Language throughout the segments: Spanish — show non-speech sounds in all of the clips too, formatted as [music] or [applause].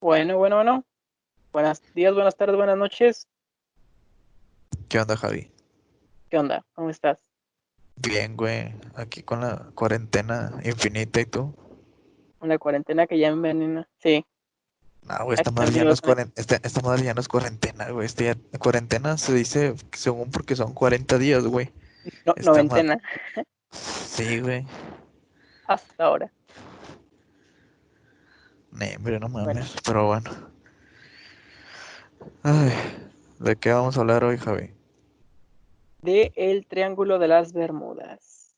Bueno, bueno, bueno. Buenos días, buenas tardes, buenas noches. ¿Qué onda, Javi? ¿Qué onda? ¿Cómo estás? Bien, güey. Aquí con la cuarentena infinita y tú. Una cuarentena que ya envenena. Sí. No, güey, esta madre ya no es esta, esta madre ya no es cuarentena, güey. Este ya- cuarentena se dice según porque son 40 días, güey. No, noventena. Sí, güey. [laughs] Hasta ahora. Nee, hombre, no mames. Bueno. Pero bueno. Ay, ¿de qué vamos a hablar hoy, Javi? De el Triángulo de las Bermudas.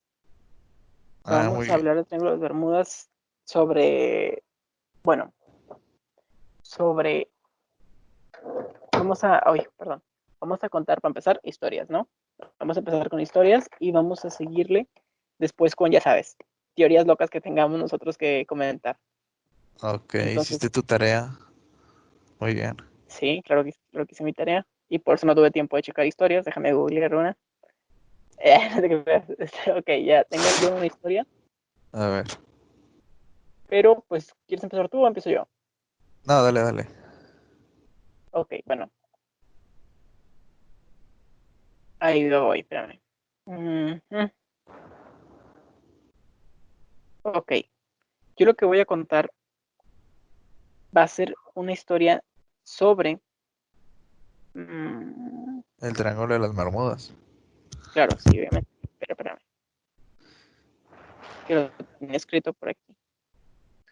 Ah, Vamos a hablar del Triángulo de las Bermudas sobre. Bueno. Sobre. Vamos a. Oye, perdón. Vamos a contar, para empezar, historias, ¿no? Vamos a empezar con historias y vamos a seguirle después con, ya sabes, teorías locas que tengamos nosotros que comentar. Ok, Entonces- hiciste tu tarea. Muy bien. Sí, claro que, claro que hice mi tarea. Y por eso no tuve tiempo de checar historias. Déjame googlear una. [laughs] Eh, no te creas. [laughs] Este, ok, ya tengo aquí una historia. A ver. Pero, pues, ¿quieres empezar tú o empiezo yo? No, dale, dale. Ok, bueno. Ahí lo voy, espérame. Ujú. Ok. Yo lo que voy a contar va a ser una historia sobre. mm, El triángulo de las Bermudas. Claro, sí, obviamente. Pero espérame. Que lo tenía escrito por aquí.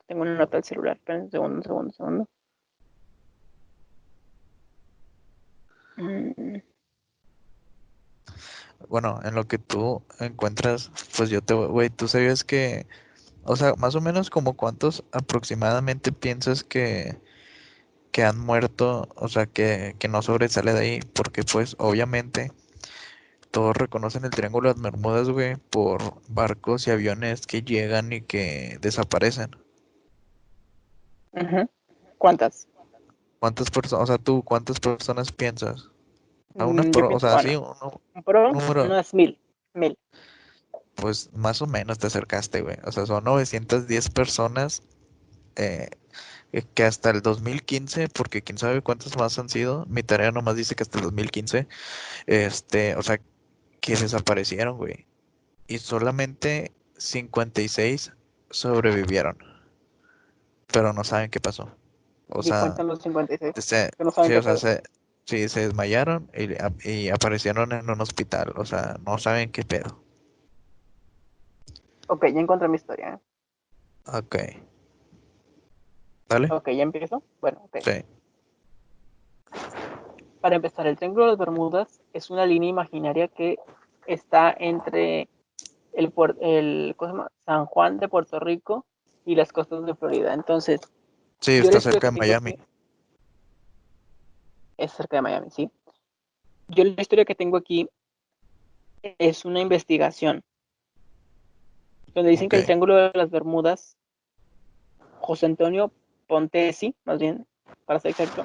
Tengo una nota del celular. Esperen un segundo, un segundo, un segundo. Mm, Bueno, en lo que tú encuentras, pues yo te, güey, tú sabías que, o sea, más o menos como cuántos aproximadamente piensas que, que han muerto, o sea, que, que no sobresale de ahí, porque pues obviamente todos reconocen el Triángulo de las Bermudas, güey, por barcos y aviones que llegan y que desaparecen. ¿Cuántas? ¿Cuántas personas, o sea, tú, cuántas personas piensas? A una, Mm, pro- o sea, bueno, sí, uno- un pro, número. unas mil. Mil. Pues más o menos te acercaste, güey. O sea, son 910 personas eh, eh, que hasta el 2015, porque quién sabe cuántas más han sido, mi tarea nomás dice que hasta el 2015, este, o sea, que desaparecieron, güey. Y solamente 56 sobrevivieron, pero no saben qué pasó. O ¿Y sea, los 56? se, Que no saben sí, qué o sea, se, sí, se desmayaron y aparecieron en un hospital. O sea, no saben qué pedo. Ok, ya encontré mi historia. ¿eh? Ok. Dale. Ok, ya empiezo. Bueno, ok. Sí. Para empezar, el Triángulo de las Bermudas es una línea imaginaria que está entre el, el ¿cómo se llama? San Juan de Puerto Rico y las costas de Florida. Entonces, Sí, está cerca de Miami. Es cerca de Miami, sí. Yo la historia que tengo aquí es una investigación donde dicen que el. Triángulo de las Bermudas, José Antonio Pontesi, más bien, para ser exacto,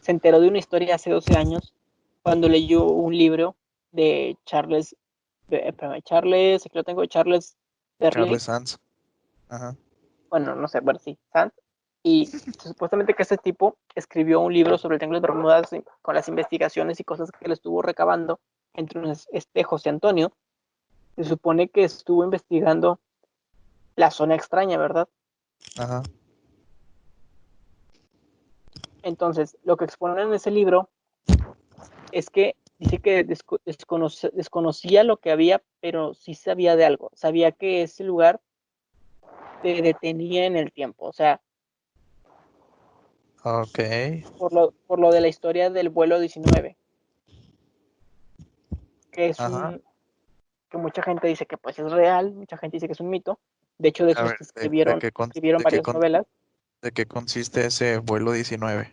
se enteró de una historia hace 12 años cuando leyó un libro de Charles, espérame, Charles, aquí lo tengo, Charles Berlin, Charles Sands. Ajá. bueno, no sé, bueno, sí, Sands, y [laughs] supuestamente que este tipo escribió un libro sobre el Triángulo de Bermudas con las investigaciones y cosas que le estuvo recabando, entre unos este José Antonio, se supone que estuvo investigando la zona extraña, ¿verdad? Ajá. Entonces, lo que exponen en ese libro es que dice que desco- desconoce- desconocía lo que había, pero sí sabía de algo. Sabía que ese lugar te detenía en el tiempo. O sea, Ok. por lo, por lo de la historia del vuelo 19. Que es Ajá. un, que mucha gente dice que pues es real, mucha gente dice que es un mito. De hecho, de ver, se ¿de, de escribieron, escribieron de varias novelas. de qué consiste ese vuelo 19?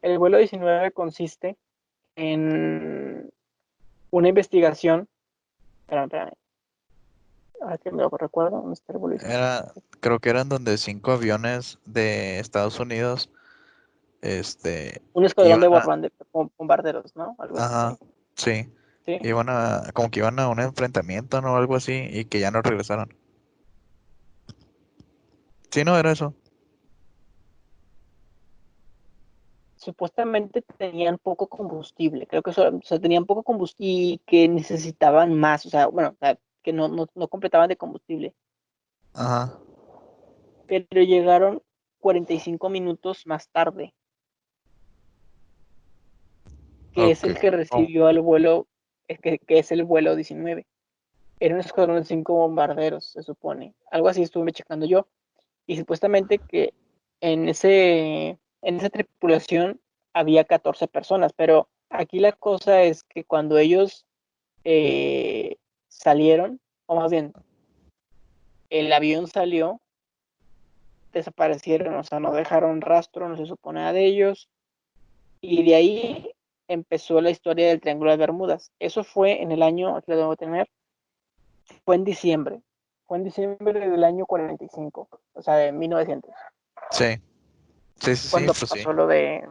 El vuelo 19 consiste en una investigación. Espérame, espérame. Ahora que me lo recuerdo, ¿dónde está el vuelo 19? Era, creo que eran donde cinco aviones de Estados Unidos, este, Un escuadrón de a- bombarderos, ¿no? Algo así. ajá, sí, Sí. iban a, como que iban a un enfrentamiento, ¿no? Algo así, y que ya no regresaron. Sí, no, era eso. supuestamente tenían poco combustible, creo que o sea, tenían poco combustible y que necesitaban más, o sea, bueno, que no, no, no completaban de combustible. Ajá. Pero llegaron 45 minutos más tarde. Que es el que recibió el vuelo, que, es el vuelo 19. Era un escuadrón de cinco bombarderos, se supone. Algo así estuve checando yo. Y supuestamente que en ese en esa tripulación había 14 personas, pero aquí la cosa es que cuando ellos eh, salieron, o más bien, el avión salió, desaparecieron, o sea, no dejaron rastro, no se supone nada de ellos, y de ahí empezó la historia del Triángulo de Bermudas. Eso fue en el año, aquí lo debo tener, fue en diciembre, fue en diciembre del año 45, o sea, de 1900. Sí. Sí, sí, cuando pues pasó lo de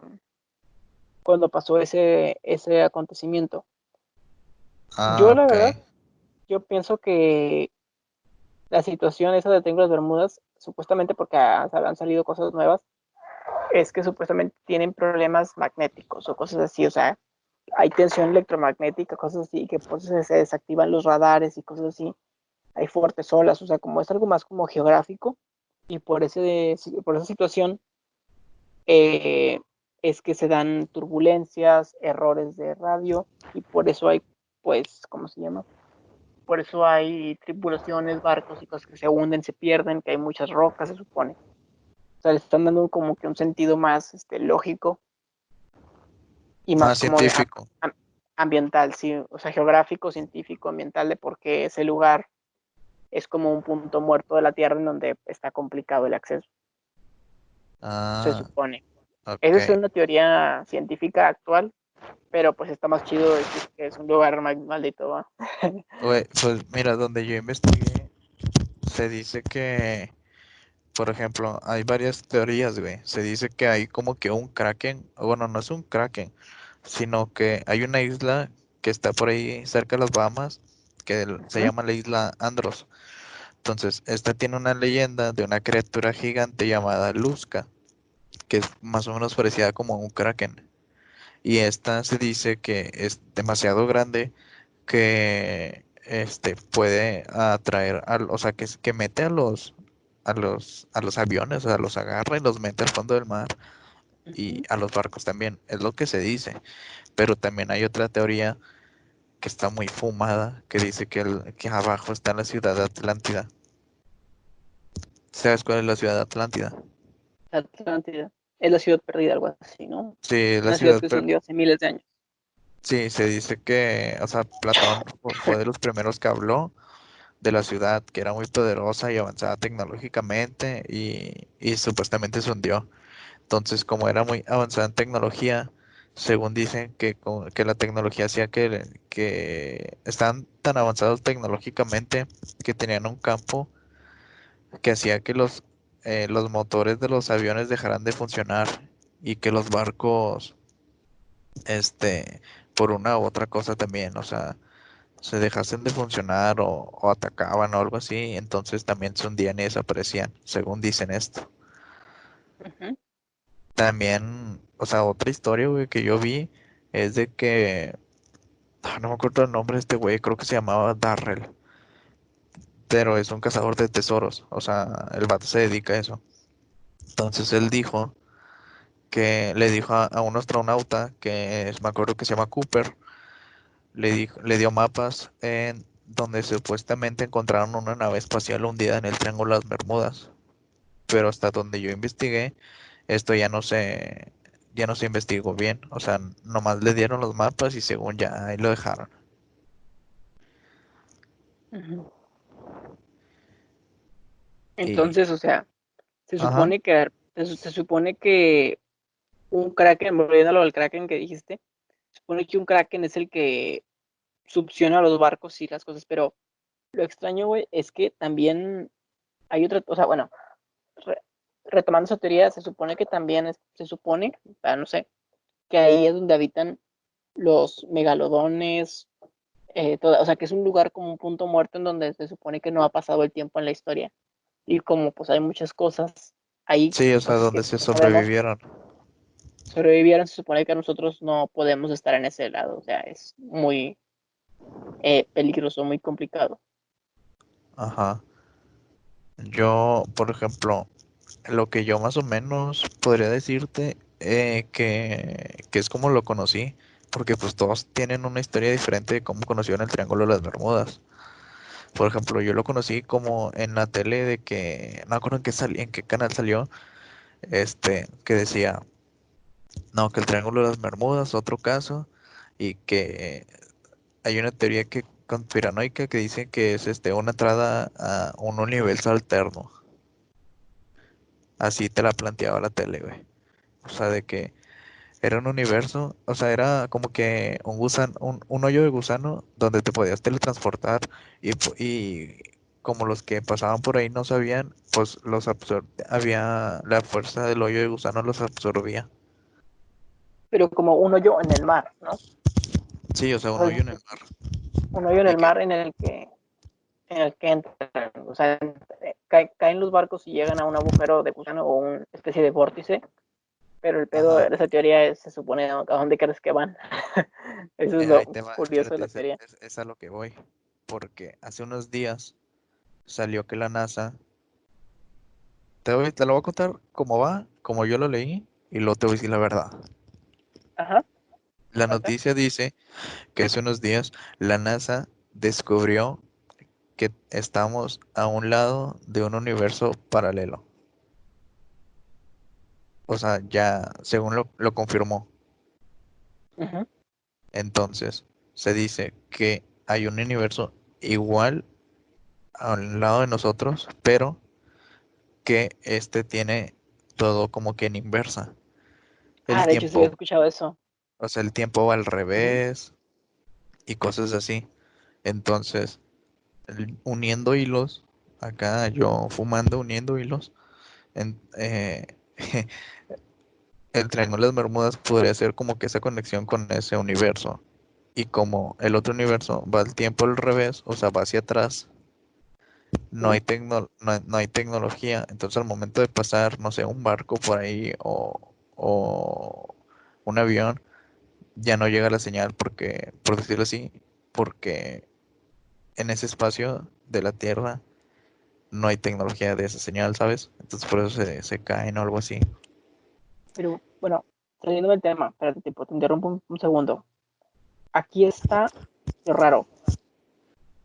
cuando pasó ese ese acontecimiento. Ah, yo la ok. verdad, yo pienso que la situación esa de Triángulo de Bermudas, supuestamente porque ha- han salido cosas nuevas, es que supuestamente tienen problemas magnéticos o cosas así, o sea, hay tensión electromagnética, cosas así, que por eso se desactivan los radares y cosas así. Hay fuertes olas, o sea, como es algo más como geográfico, y por ese por esa situación eh, es que se dan turbulencias, errores de radio y por eso hay, pues, ¿cómo se llama? Por eso hay tripulaciones, barcos y cosas que se hunden, se pierden, que hay muchas rocas, se supone. O sea, le están dando como que un sentido más este, lógico y más, como científico. am- ambiental, sí, o sea, geográfico, científico, ambiental, de por qué ese lugar es como un punto muerto de la Tierra en donde está complicado el acceso, se Ah, supone. Esa es una teoría científica actual, pero pues está más chido decir que es un lugar ma- maldito, ¿va? [laughs] Pues mira, donde yo investigué, se dice que, por ejemplo, hay varias teorías, güey. Se dice que hay como que un kraken, bueno, no es un kraken, sino que hay una isla que está por ahí cerca de las Bahamas, que se llama la isla Andros. Entonces, esta tiene una leyenda de una criatura gigante llamada Luzca, que es más o menos parecida como a un kraken. Y esta se dice que es demasiado grande que este puede atraer al, o sea, que, que mete a los a los a los aviones, o sea, los agarra y los mete al fondo del mar y a los barcos también, es lo que se dice. Pero también hay otra teoría que está muy fumada, que dice que, el- que abajo está la ciudad de Atlántida. ¿Sabes cuál es la ciudad de Atlántida? Atlántida. Es la ciudad perdida, algo así, ¿no? Sí, es la Una ciudad ciudad, que se hundió hace miles de años. sí, se dice que, o sea, Platón fu- fue de los primeros que habló de la ciudad, que era muy poderosa y avanzada tecnológicamente y, y supuestamente se hundió. Entonces, como era muy avanzada en tecnología, según dicen que, que la tecnología hacía que, que estaban tan avanzados tecnológicamente que tenían un campo que hacía que los, eh, los motores de los aviones dejaran de funcionar y que los barcos, este, por una u otra cosa también, o sea, se dejasen de funcionar o, o atacaban o algo así, entonces también se hundían y desaparecían, según dicen esto. También, o sea, otra historia, güey, que yo vi es de que, ah, no me acuerdo el nombre de este güey, creo que se llamaba Darrell, pero es un cazador de tesoros, o sea, el vato se dedica a eso. Entonces él dijo que le dijo a, a un astronauta que es- me acuerdo que se llama Cooper, le dijo, le dio mapas en donde supuestamente encontraron una nave espacial hundida en el Triángulo de las Bermudas. Pero hasta donde yo investigué, esto ya no se, ya no se investigó bien. O sea, nomás le dieron los mapas y según ya ahí lo dejaron. Y, Entonces, o sea, se ajá, supone que se, se supone que un kraken, volviendo a lo del kraken que dijiste, supone que un kraken es el que succiona los barcos y las cosas, pero lo extraño, güey, es que también hay otra, o sea, bueno, re- retomando esa teoría, se supone que también es- se supone, ah, no sé, que ahí es donde habitan los megalodones, eh, toda- o sea, que es un lugar como un punto muerto en donde se supone que no ha pasado el tiempo en la historia. Y como pues hay muchas cosas ahí, sí, o sea, donde se sabemos, sobrevivieron. se supone que nosotros no podemos estar en ese lado. O sea, es muy eh, peligroso, muy complicado. Ajá. Yo, por ejemplo, lo que yo más o menos podría decirte eh, que, que es como lo conocí, porque pues todos tienen una historia diferente de cómo conocieron el Triángulo de las Bermudas. Por ejemplo, yo lo conocí como en la tele de que, no me acuerdo en qué, sali- en qué canal salió, este, que decía, no, que el Triángulo de las Bermudas, otro caso, y que hay una teoría que conspiranoica que dice que es este una entrada a un universo alterno. Así te la planteaba la tele, güey. O sea, de que era un universo, o sea, era como que un gusano, un, un hoyo de gusano donde te podías teletransportar y, y como los que pasaban por ahí no sabían, pues los había la fuerza del hoyo de gusano los absorbía. Pero como un hoyo en el mar, ¿no? Sí, o sea, un hoyo en el mar. un hoyo en ¿De el mar en el que en el que entran, o sea, eh, cae- caen los barcos y llegan a un agujero de gusano o una especie de vórtice, pero el pedo de esa teoría es, se supone. ¿a dónde crees que van? [laughs] Eso es Eh, lo va, curioso de la teoría. es, es- a lo que voy. Porque hace unos días salió que la NASA, te voy- te lo voy a contar cómo va, como yo lo leí, y luego te voy a decir la verdad. Ajá, La noticia dice que hace unos días la NASA descubrió que estamos a un lado de un universo paralelo. O sea, ya, según lo, lo confirmó. Entonces, se dice que hay un universo igual al lado de nosotros, pero que este tiene todo como que en inversa. El Ah, de hecho sí tiempo, escuchado eso. o sea, el tiempo va al revés y cosas así. Entonces, el- uniendo hilos, acá yo fumando, uniendo hilos, en, eh, [laughs] el Triángulo de las Bermudas podría ser como que esa conexión con ese universo. Y como el otro universo va al tiempo al revés, o sea, va hacia atrás, no hay, tecno- no, no hay tecnología. Entonces, al momento de pasar, no sé, un barco por ahí o, o un avión, ya no llega la señal porque, por decirlo así, porque en ese espacio de la Tierra no hay tecnología de esa señal, ¿sabes? Entonces por eso se, se caen o algo así. Pero bueno, saliendo del tema, espérate, tipo, te interrumpo un, un segundo. Aquí está lo raro.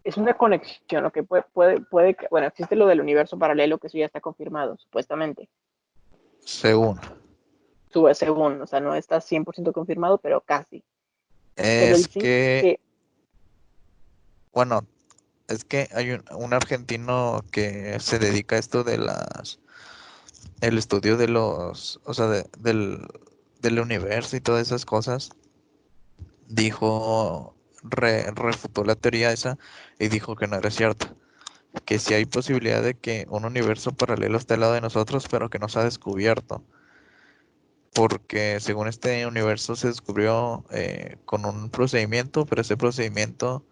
Es una conexión, lo que puede, puede, puede, bueno, existe lo del universo paralelo, que eso ya está confirmado, supuestamente. Según. Sube según, o sea, no está 100% confirmado, pero casi. Es que, que, bueno, es que hay un, un argentino que se dedica a esto de las, el estudio de los, o sea, de- del, del universo y todas esas cosas, dijo, re- refutó la teoría esa y dijo que no era cierto. Que sí hay posibilidad de que un universo paralelo esté al lado de nosotros, pero que no se ha descubierto. Porque según este universo se descubrió eh, con un procedimiento, pero ese procedimiento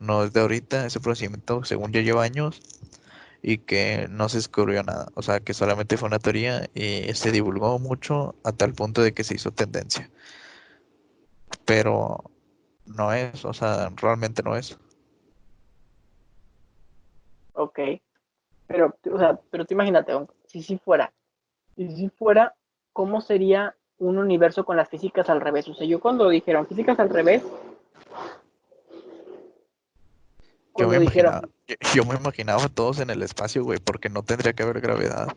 no es de ahorita, ese procedimiento según ya lleva años y que no se descubrió nada. O sea, que solamente fue una teoría y se divulgó mucho a tal punto de que se hizo tendencia. Pero no es, o sea, realmente no es. ok, pero, o sea, pero tú imagínate, si sí fuera, si sí fuera, ¿cómo sería un universo con las físicas al revés? O sea, yo cuando dijeron físicas al revés, Yo me dijeron, imaginaba, yo, yo me imaginaba a todos en el espacio, güey, porque no tendría que haber gravedad.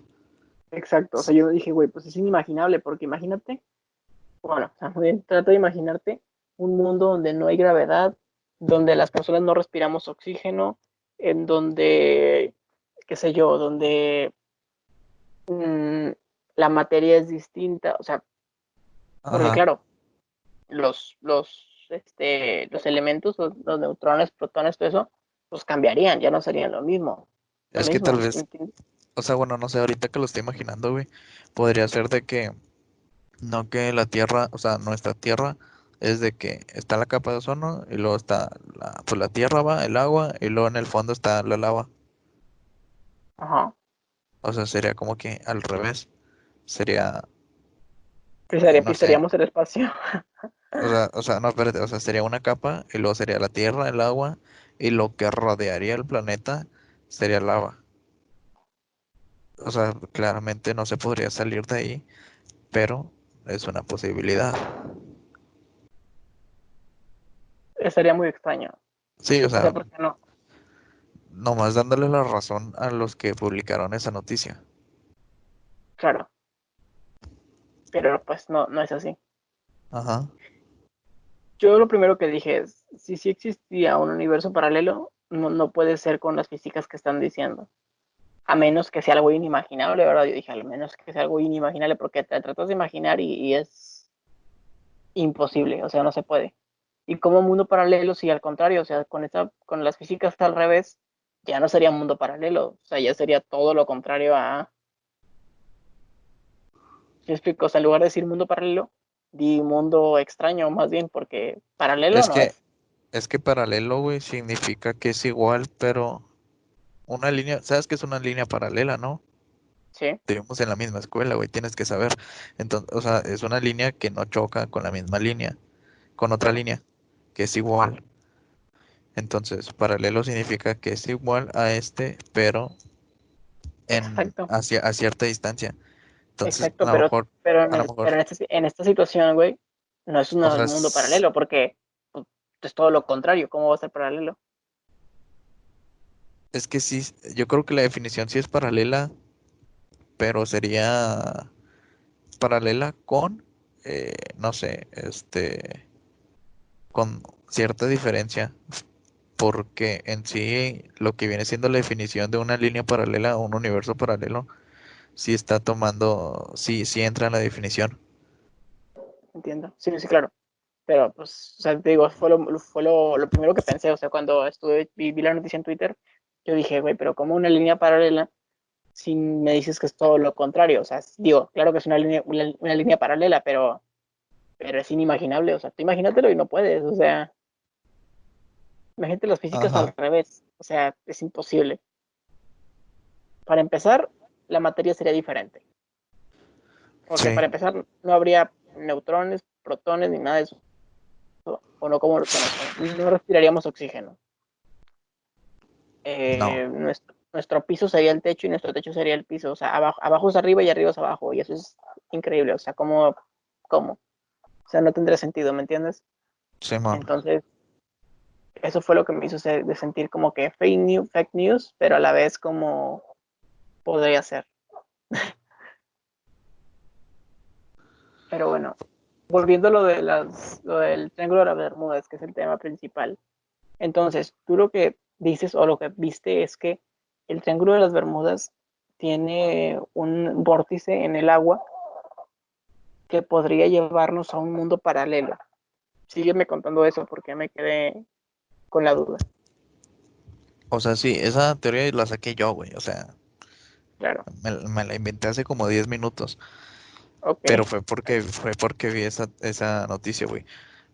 exacto, o sea, yo dije, güey, pues es inimaginable, porque imagínate, bueno, o sea, [laughs] muy bien, trata de imaginarte un mundo donde no hay gravedad, donde las personas no respiramos oxígeno, en donde, qué sé yo, donde mm, la materia es distinta, o sea, porque claro, los, los, este, los elementos, los, los neutrones, protones, todo eso, pues cambiarían, ya no serían lo mismo. Lo Es que tal vez, ¿entiendes? o sea, bueno, no sé, ahorita que lo estoy imaginando, güey, podría ser de que, no que la Tierra, o sea, nuestra Tierra es de que está la capa de ozono y luego está la, pues la Tierra va, el agua y luego en el fondo está la lava. Ajá. O sea, sería como que al revés. Sería Pisaría- no sé. pisaríamos el espacio. O sea, [laughs] o sea, no, espérate, o sea, sería una capa y luego sería la Tierra, el agua y lo que rodearía el planeta sería lava. O sea, claramente no se podría salir de ahí, pero es una posibilidad. Sería muy extraño. Sí, o O sea, sea, ¿por qué no? nomás dándole la razón a los que publicaron esa noticia. Claro. Pero pues no, no es así. Ajá. Yo lo primero que dije es, si sí existía un universo paralelo, no, no puede ser con las físicas que están diciendo. A menos que sea algo inimaginable, ¿verdad? Yo dije, al menos que sea algo inimaginable, porque te tratas de imaginar y, y es imposible, o sea, no se puede. Y como mundo paralelo, si al contrario, o sea, con esta, con las físicas al revés, ya no sería un mundo paralelo, o sea, ya sería todo lo contrario a... ¿Sí explico? O sea, en lugar de decir mundo paralelo, di mundo extraño, más bien, porque paralelo Es no que, es. es que paralelo, güey, significa que es igual, pero una línea, ¿sabes qué es una línea paralela, no? Sí, Estuvimos en la misma escuela, güey, tienes que saber. Entonces, o sea, es una línea que no choca con la misma línea, con otra línea, que es igual. Entonces, paralelo significa que es igual a este, pero en hacia a cierta distancia. Entonces, exacto, a lo pero, mejor, pero, en, a lo es- mejor, pero en, este- en esta situación, güey, no es un o sea, mundo es- paralelo, porque pues, es todo lo contrario, ¿cómo va a ser paralelo? es que sí, yo creo que la definición sí es paralela, pero sería paralela con, eh, no sé, este, con cierta diferencia, porque en sí lo que viene siendo la definición de una línea paralela o un universo paralelo, sí está tomando, sí, sí entra en la definición. Entiendo. Sí, sí, claro. Pero, pues, o sea, te digo, fue lo, fue lo, lo primero que pensé, o sea, cuando estuve, vi, vi la noticia en Twitter, yo dije, güey, pero como una línea paralela, si me dices que es todo lo contrario, o sea, digo, claro que es una línea, una, una línea paralela, pero, pero es inimaginable, o sea, tú imagínatelo y no puedes, o sea, imagínate las físicas Ajá. al revés, o sea, es imposible. Para empezar, la materia sería diferente. Porque Sí. para empezar, no habría neutrones, protones, ni nada de eso. O no como. No respiraríamos oxígeno. Eh, No. nuestro, nuestro piso sería el techo y nuestro techo sería el piso. O sea, abajo, abajo es arriba y arriba es abajo. Y eso es increíble. O sea, ¿cómo? ¿Cómo? O sea, no tendría sentido, ¿me entiendes? Simón. Entonces, eso fue lo que me hizo de sentir como que fake news, fake news, pero a la vez como podría ser. Pero bueno, volviendo a lo, de las, lo del Triángulo de las Bermudas, que es el tema principal. Entonces, tú lo que dices o lo que viste es que el Triángulo de las Bermudas tiene un vórtice en el agua que podría llevarnos a un mundo paralelo. Sígueme contando eso porque me quedé con la duda. O sea, sí, esa teoría la saqué yo, güey. O sea, Claro. me, me la inventé hace como 10 minutos. Ok. Pero fue porque, fue porque vi esa, esa noticia, güey.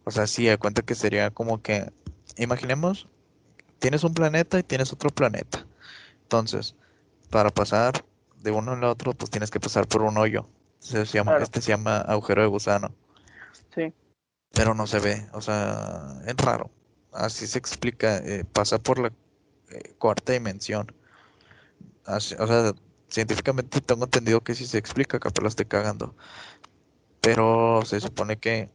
O sea, sí, de cuenta que sería como que, imaginemos, tienes un planeta y tienes otro planeta. Entonces, para pasar de uno al otro, pues tienes que pasar por un hoyo. Se llama, Claro. este se llama agujero de gusano. Sí. Pero no se ve, o sea, es raro. Así se explica, eh, pasa por la eh, cuarta dimensión. Así- o sea, científicamente tengo entendido que sí se explica, capaz la estoy cagando. Pero se supone que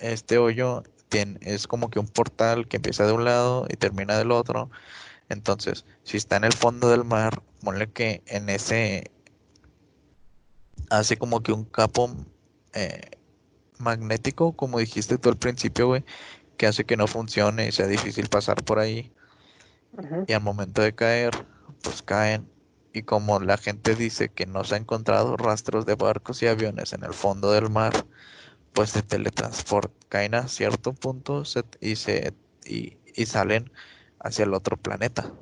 este hoyo tiene, es como que un portal que empieza de un lado y termina del otro. Entonces, si está en el fondo del mar, ponle que en ese hace como que un campo eh, magnético, como dijiste tú al principio, güey, que hace que no funcione y sea difícil pasar por ahí. Y al momento de caer, pues caen. Y como la gente dice que no se ha encontrado rastros de barcos y aviones en el fondo del mar, pues se teletransportan, caen a cierto punto se- y se y, y salen hacia el otro planeta,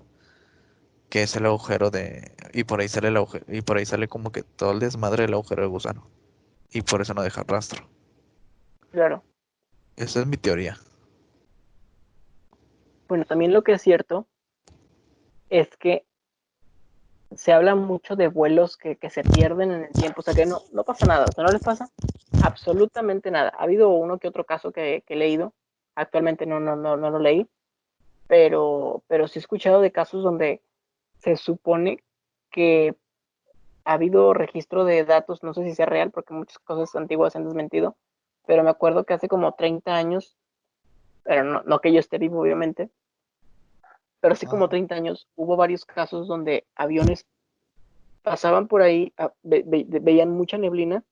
que es el agujero de y por ahí sale el agujero, y por ahí sale como que todo el desmadre del agujero de gusano. Y por eso no deja rastro. Claro. Esa es mi teoría. Bueno, también lo que es cierto es que se habla mucho de vuelos que, que se pierden en el tiempo, o sea que no, no pasa nada, o sea, no les pasa absolutamente nada. Ha habido uno que otro caso que, he leído, actualmente no, no, no, no lo leí, pero, pero sí he escuchado de casos donde se supone que ha habido registro de datos, no sé si sea real, porque muchas cosas antiguas se han desmentido, pero me acuerdo que hace como 30 años, pero no, no que yo esté vivo, obviamente, pero así como 30 años, hubo varios casos donde aviones pasaban por ahí, ah, veían mucha neblina,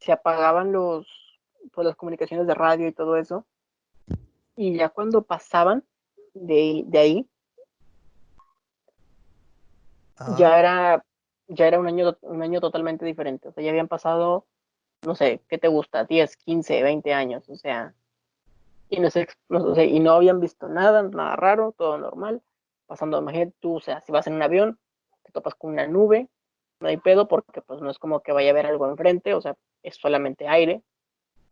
se apagaban los, pues, las comunicaciones de radio y todo eso, y ya cuando pasaban de, de ahí, ya era, ya era un año, un año totalmente diferente. O sea, ya habían pasado, no sé, ¿qué te gusta? 10, 15, 20 años. O sea, y no, habían visto nada, nada raro, todo normal. Pasando, imagínate tú, o sea, si vas en un avión, te topas con una nube, no hay pedo porque pues no es como que vaya a haber algo enfrente, o sea, es solamente aire,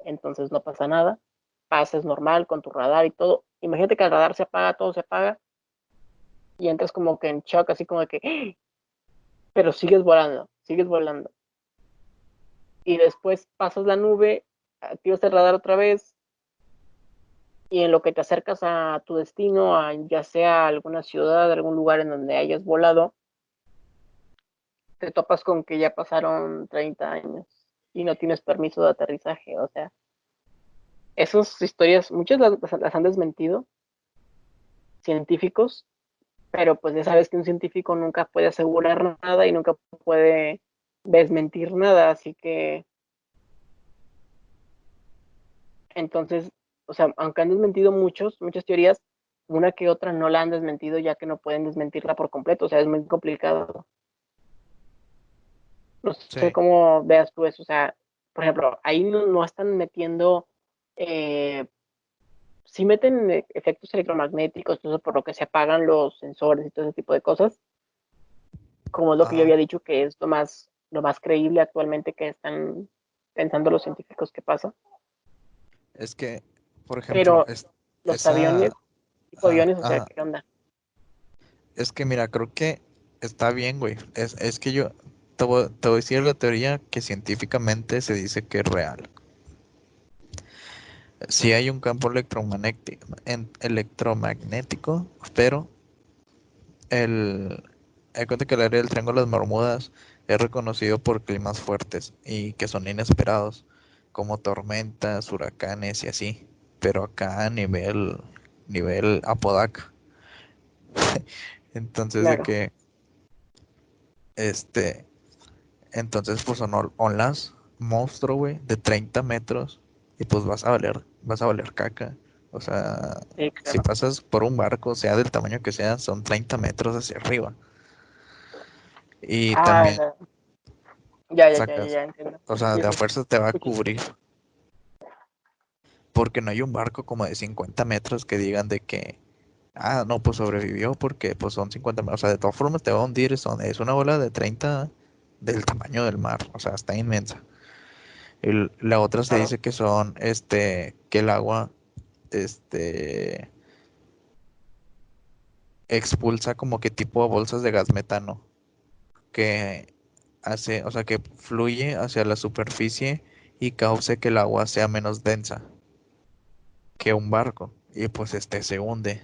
entonces no pasa nada. Pasas normal con tu radar y todo. Imagínate que el radar se apaga, todo se apaga, y entras como que en shock, así como que, ¡Ah! pero sigues volando, sigues volando. Y después pasas la nube, activas el radar otra vez, y en lo que te acercas a tu destino, a ya sea alguna ciudad, algún lugar en donde hayas volado, te topas con que ya pasaron 30 años y no tienes permiso de aterrizaje. O sea, esas historias, muchas las, han desmentido científicos, pero pues ya sabes que un científico nunca puede asegurar nada y nunca puede desmentir nada, así que entonces, o sea, aunque han desmentido muchos, muchas teorías, una que otra no la han desmentido ya que no pueden desmentirla por completo, o sea, es muy complicado. No sé cómo veas tú eso, o sea, por ejemplo, ahí no, están metiendo eh, si meten efectos electromagnéticos, todo por lo que se apagan los sensores y todo ese tipo de cosas, como es lo que yo había dicho que es lo más, lo más creíble actualmente que están pensando los científicos que pasa. Es que, por ejemplo, Pero los aviones, tipo aviones, o sea, ¿qué onda? Es que mira, creo que está bien, güey. Es, es que yo te voy, te voy a decir la teoría que científicamente se dice que es real sí hay un campo electromagnético, electromagnético pero el, cuenta que el área del Triángulo de las Bermudas es reconocido por climas fuertes y que son inesperados, como tormentas, huracanes y así. Pero acá a nivel, nivel Apodaca. [laughs] entonces de que este entonces pues son olas monstruo güey de 30 metros y pues vas a valer, vas a valer caca. O sea, si pasas por un barco, sea del tamaño que sea, son 30 metros hacia arriba. Y ah, también... Ya, ya, ya, ya, entiendo. O sea, de a fuerza te va a [laughs] cubrir. Porque no hay un barco como de 50 metros que digan de que, ah, no, pues sobrevivió porque pues son 50 metros. O sea, de todas formas te va a hundir, son, es una bola de 30 del tamaño del mar. O sea, está inmensa la otra se dice que son, este, que el agua, este, expulsa como que tipo bolsas de gas metano, que hace, o sea, que fluye hacia la superficie y cause que el agua sea menos densa que un barco y pues este se hunde.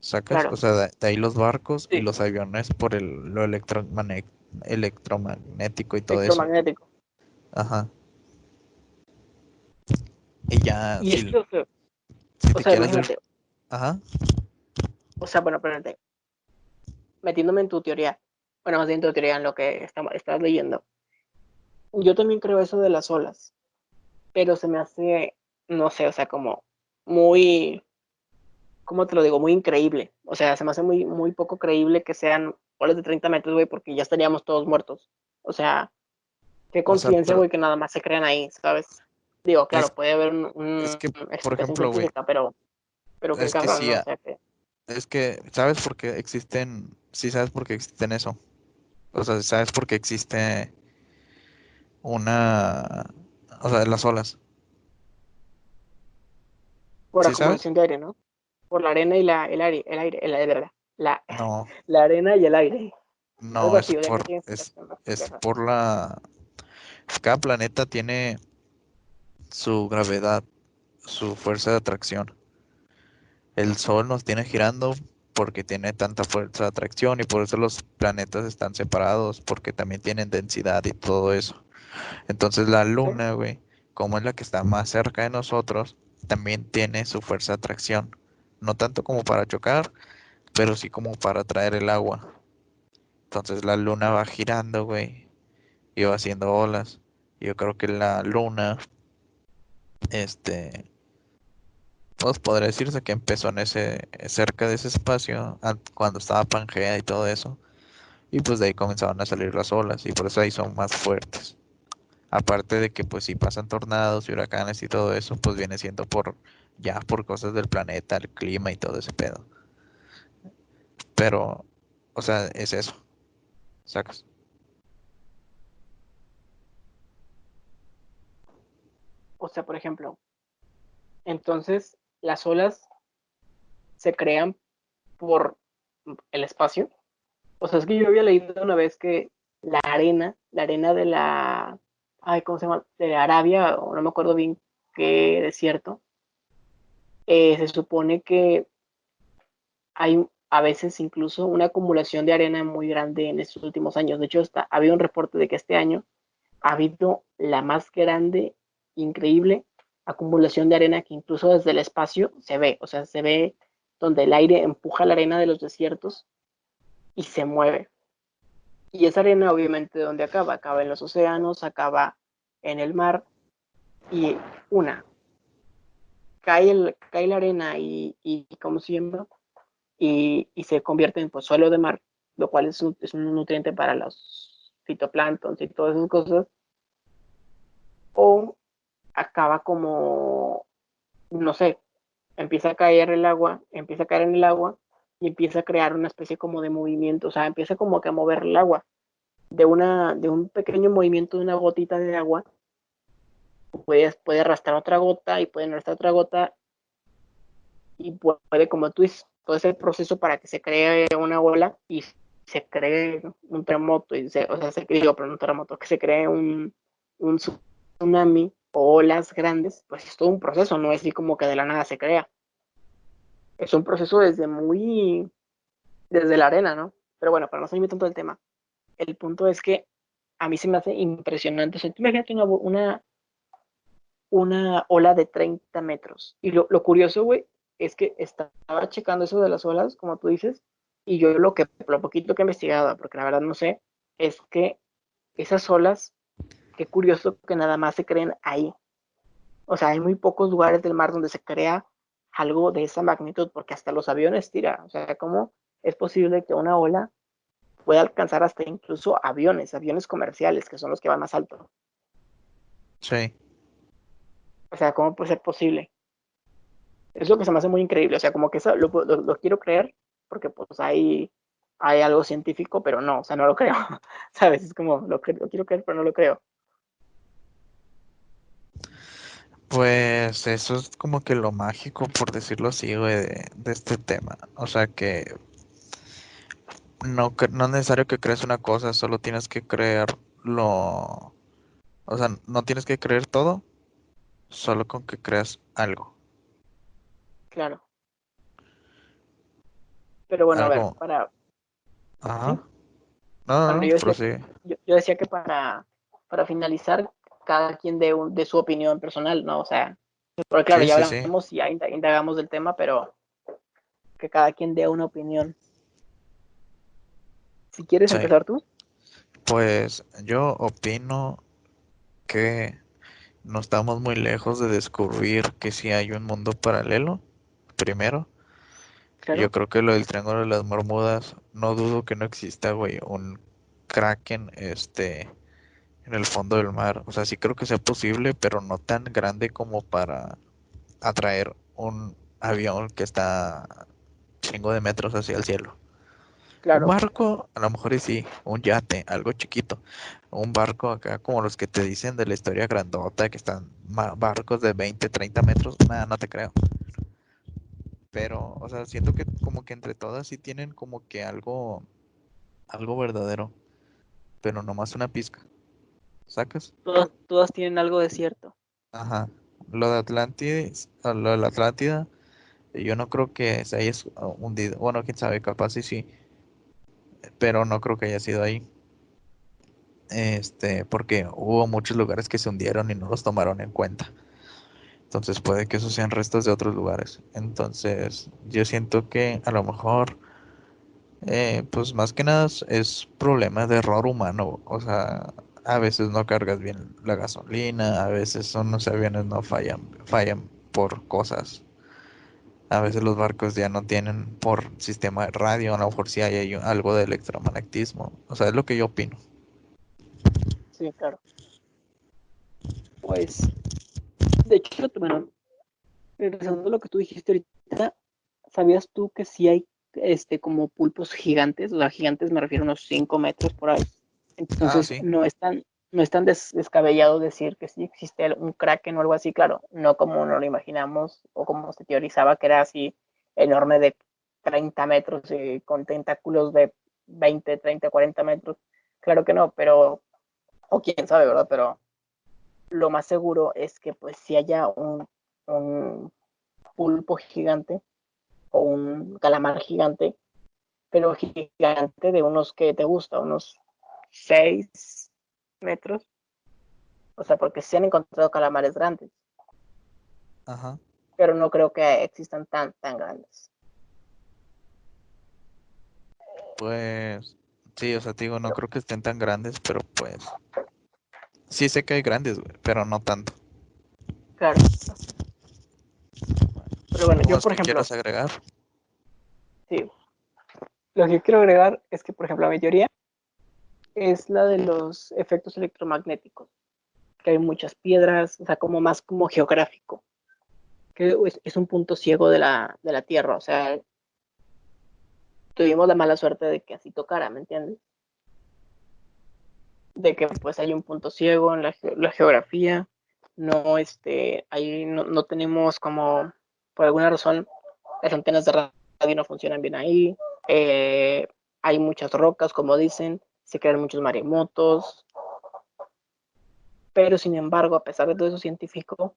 Sacas, o sea, de, ahí los barcos y los aviones por el, lo electromagnético y todo electromagnético. eso. Ajá. Y ya. Y si, o sea, Ajá. O sea, bueno, espérate. Metiéndome en tu teoría. Bueno, más bien en tu teoría, en lo que estás leyendo. Yo también creo eso de las olas. Pero se me hace, no sé, o sea, como muy. ¿Cómo te lo digo? Muy increíble. O sea, se me hace muy, muy poco creíble que sean olas de 30 metros, güey, porque ya estaríamos todos muertos. O sea, qué conciencia, güey, que nada más se crean ahí, ¿sabes? Digo, claro, puede haber un, es que, por ejemplo, güey, pero, pero es que sí, es que, ¿sabes por qué existen? Sí, sabes por qué existen eso. O sea, ¿sabes por qué existe una, o sea, las olas? Por la acumulación de aire, ¿no? Por la arena y la, el aire, el aire, el aire, verdad. La, la arena y el aire. No, es por, es, es por la... Cada planeta tiene su gravedad, su fuerza de atracción. El Sol nos tiene girando porque tiene tanta fuerza de atracción y por eso los planetas están separados, porque también tienen densidad y todo eso. Entonces la Luna, güey, como es la que está más cerca de nosotros, también tiene su fuerza de atracción. No tanto como para chocar, pero sí como para traer el agua. Entonces la luna va girando, güey, y va haciendo olas. Yo creo que la luna, este, pues podría decirse que empezó en ese, cerca de ese espacio, cuando estaba Pangea y todo eso. Y pues de ahí comenzaron a salir las olas y por eso ahí son más fuertes. Aparte de que pues si pasan tornados y huracanes y todo eso, pues viene siendo por ya por cosas del planeta, el clima y todo ese pedo. Pero, o sea, es eso. Sacas. O sea, por ejemplo, entonces las olas se crean por el espacio. O sea, es que yo había leído una vez que la arena, la arena de la, ay, ¿cómo se llama? De Arabia, o no me acuerdo bien qué desierto, eh, se supone que hay a veces incluso una acumulación de arena muy grande en estos últimos años. De hecho, está, había un reporte de que este año ha habido la más grande, increíble acumulación de arena que incluso desde el espacio se ve, o sea, se ve donde el aire empuja la arena de los desiertos y se mueve. Y esa arena obviamente ¿dónde acaba? Acaba en los océanos, acaba en el mar y una, cae, el, cae la arena y, y como siempre, y, y, se convierte en pues, suelo de mar, lo cual es un, es un nutriente para los fitoplanctons y todas esas cosas, o acaba como, no sé, empieza a caer el agua, empieza a caer en el agua y empieza a crear una especie como de movimiento, o sea, empieza como que a mover el agua de, una, de un pequeño movimiento de una gotita de agua, puede, puede arrastrar otra gota y puede arrastrar otra gota y puede, como tú dices, todo ese proceso para que se cree una ola y se cree un terremoto, y se, o sea, se cree, pero un terremoto, que se cree un, un tsunami o olas grandes, pues es todo un proceso, no es así como que de la nada se crea. Es un proceso desde muy, desde la arena, ¿no? Pero bueno, para no salirme tanto del tema, el punto es que a mí se me hace impresionante. O sea, imagínate una, una, una ola de 30 metros. Y lo, lo curioso, güey, es que estaba checando eso de las olas, como tú dices, y yo lo que, lo poquito que he investigado, porque la verdad no sé, es que esas olas qué curioso que nada más se creen ahí. O sea, hay muy pocos lugares del mar donde se crea algo de esa magnitud, porque hasta los aviones tiran. O sea, ¿cómo es posible que una ola pueda alcanzar hasta incluso aviones, aviones comerciales, que son los que van más alto? Sí. O sea, ¿cómo puede ser posible? Es lo que se me hace muy increíble. O sea, como que eso lo, lo quiero creer, porque pues hay, hay algo científico, pero no, o sea, no lo creo. [laughs] ¿Sabes? Es como, lo, lo quiero creer, pero no lo creo. Pues eso es como que lo mágico, por decirlo así, güey, de, este tema. O sea que no, no es necesario que creas una cosa, solo tienes que creer lo... O sea, no tienes que creer todo, solo con que creas algo. Claro. Pero bueno, a ver, para... Ajá. No, no, yo, decía, yo, decía que para, para finalizar, cada quien de, de su opinión personal, ¿no? O sea, porque claro, ya hablamos y ya indagamos del tema, pero que cada quien dé una opinión. Si quieres empezar tú. Pues yo opino que no estamos muy lejos de descubrir que si hay un mundo paralelo, primero. Yo creo que lo del Triángulo de las Bermudas, no dudo que no exista, güey, un Kraken, este, en el fondo del mar. O sea, sí creo que sea posible, pero no tan grande como para atraer un avión que está chingo de metros hacia el cielo. Claro. Un barco, a lo mejor sí, un yate, algo chiquito. Un barco acá como los que te dicen de la historia grandota, que están barcos de 20, 30 metros, nada, no te creo. Pero, o sea, siento que como que entre todas sí tienen como que algo algo verdadero, pero nomás una pizca. ¿Sacas? Todas, todas tienen algo de cierto. Ajá. Lo de Atlantis, ah, lo de la Atlántida, yo no creo que se haya ah, hundido. Bueno, quién sabe, capaz sí, sí. Pero no creo que haya sido ahí. Este, porque hubo muchos lugares que se hundieron y no los tomaron en cuenta. Entonces puede que esos sean restos de otros lugares. Entonces yo siento que a lo mejor, eh, pues más que nada es problema de error humano. O sea, a veces no cargas bien la gasolina, a veces unos aviones no fallan, fallan por cosas. A veces los barcos ya no tienen por sistema de radio, a lo mejor sí hay algo de electromagnetismo. O sea, es lo que yo opino. Sí, claro. Pues de hecho, bueno, regresando a lo que tú dijiste ahorita, ¿sabías tú que sí hay este como pulpos gigantes? O sea, gigantes me refiero a unos 5 metros por ahí. Entonces, ah, no es tan, no es tan descabellado decir que sí existe un kraken o algo así, claro, no como no lo imaginamos o como se teorizaba que era así enorme de 30 metros y con tentáculos de 20, 30, 40 metros. Claro que no, pero, o quién sabe, ¿verdad? Pero lo más seguro es que pues si haya un, pulpo gigante o un calamar gigante, pero gigante de unos que te gusta, unos 6 metros. O sea, porque se han encontrado calamares grandes. Ajá. Pero no creo que existan tan, tan grandes. Pues sí, o sea, te digo, no creo que estén tan grandes, pero pues Sí sé que hay grandes, güey, pero no tanto. Claro. Pero bueno, yo por ejemplo... ¿Quieres agregar? Sí. Lo que quiero agregar es que, por ejemplo, la mi teoría es la de los efectos electromagnéticos. Que hay muchas piedras, o sea, como más como geográfico. Que es, un punto ciego de la, de la Tierra, o sea, tuvimos la mala suerte de que así tocara, ¿me entiendes? de que pues hay un punto ciego en la, geografía, no, este, ahí no, tenemos como, por alguna razón, las antenas de radio no funcionan bien ahí, eh, hay muchas rocas, como dicen, se crean muchos maremotos, pero sin embargo, a pesar de todo eso científico,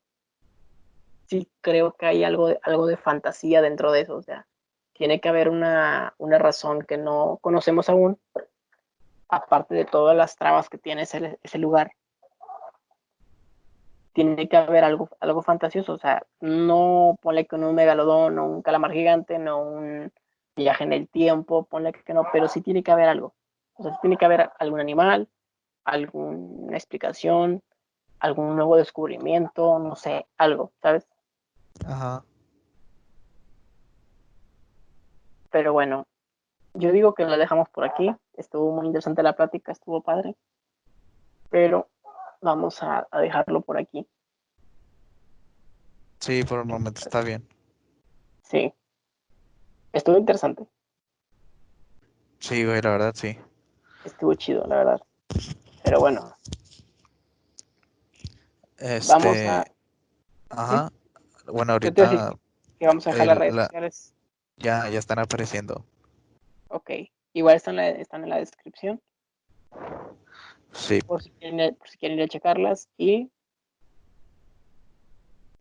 sí creo que hay algo de, algo de fantasía dentro de eso, o sea, tiene que haber una, una razón que no conocemos aún, aparte de todas las trabas que tiene ese, ese lugar, tiene que haber algo, algo fantasioso. O sea, no ponle con un megalodón o un calamar gigante, no un viaje en el tiempo, ponle que no, pero sí tiene que haber algo. O sea, tiene que haber algún animal, alguna explicación, algún nuevo descubrimiento, no sé, algo, ¿sabes? Ajá. Pero bueno, yo digo que lo dejamos por aquí. Estuvo muy interesante la plática, estuvo padre. Pero vamos a, dejarlo por aquí. Sí, por el momento está bien. Sí. Estuvo interesante. Sí, güey, la verdad, sí. Estuvo chido, la verdad. Pero bueno. Este... Vamos a. Ajá. Bueno, ahorita. Que vamos a dejar las redes sociales. Ya, ya están apareciendo. Ok. Igual están, están en la descripción. Sí. Por si quieren, si quieren ir a checarlas. Y.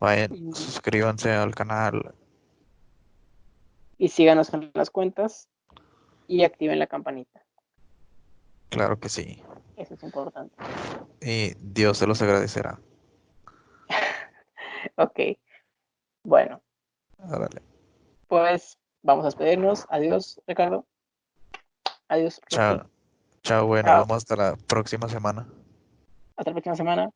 Vayan, suscríbanse al canal. Y síganos en las cuentas. Y activen la campanita. Claro que sí. Eso es importante. Y Dios se los agradecerá. [laughs] ok. Bueno. Pues vamos a despedirnos. Adiós, Ricardo. Adiós. Chao. Chao, bueno, vamos hasta la próxima semana. Hasta la próxima semana.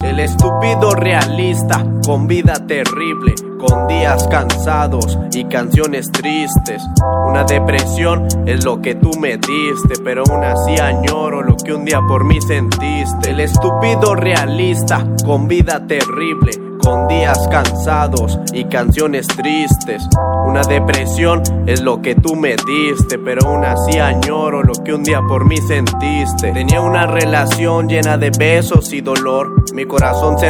El estúpido realista, con vida terrible, con días cansados y canciones tristes. Una depresión es lo que tú me diste, pero aún así añoro lo que un día por mí sentiste. El estúpido realista, con vida terrible con días cansados y canciones tristes. Una depresión es lo que tú me diste, pero aún así añoro lo que un día por mí sentiste. Tenía una relación llena de besos y dolor, mi corazón se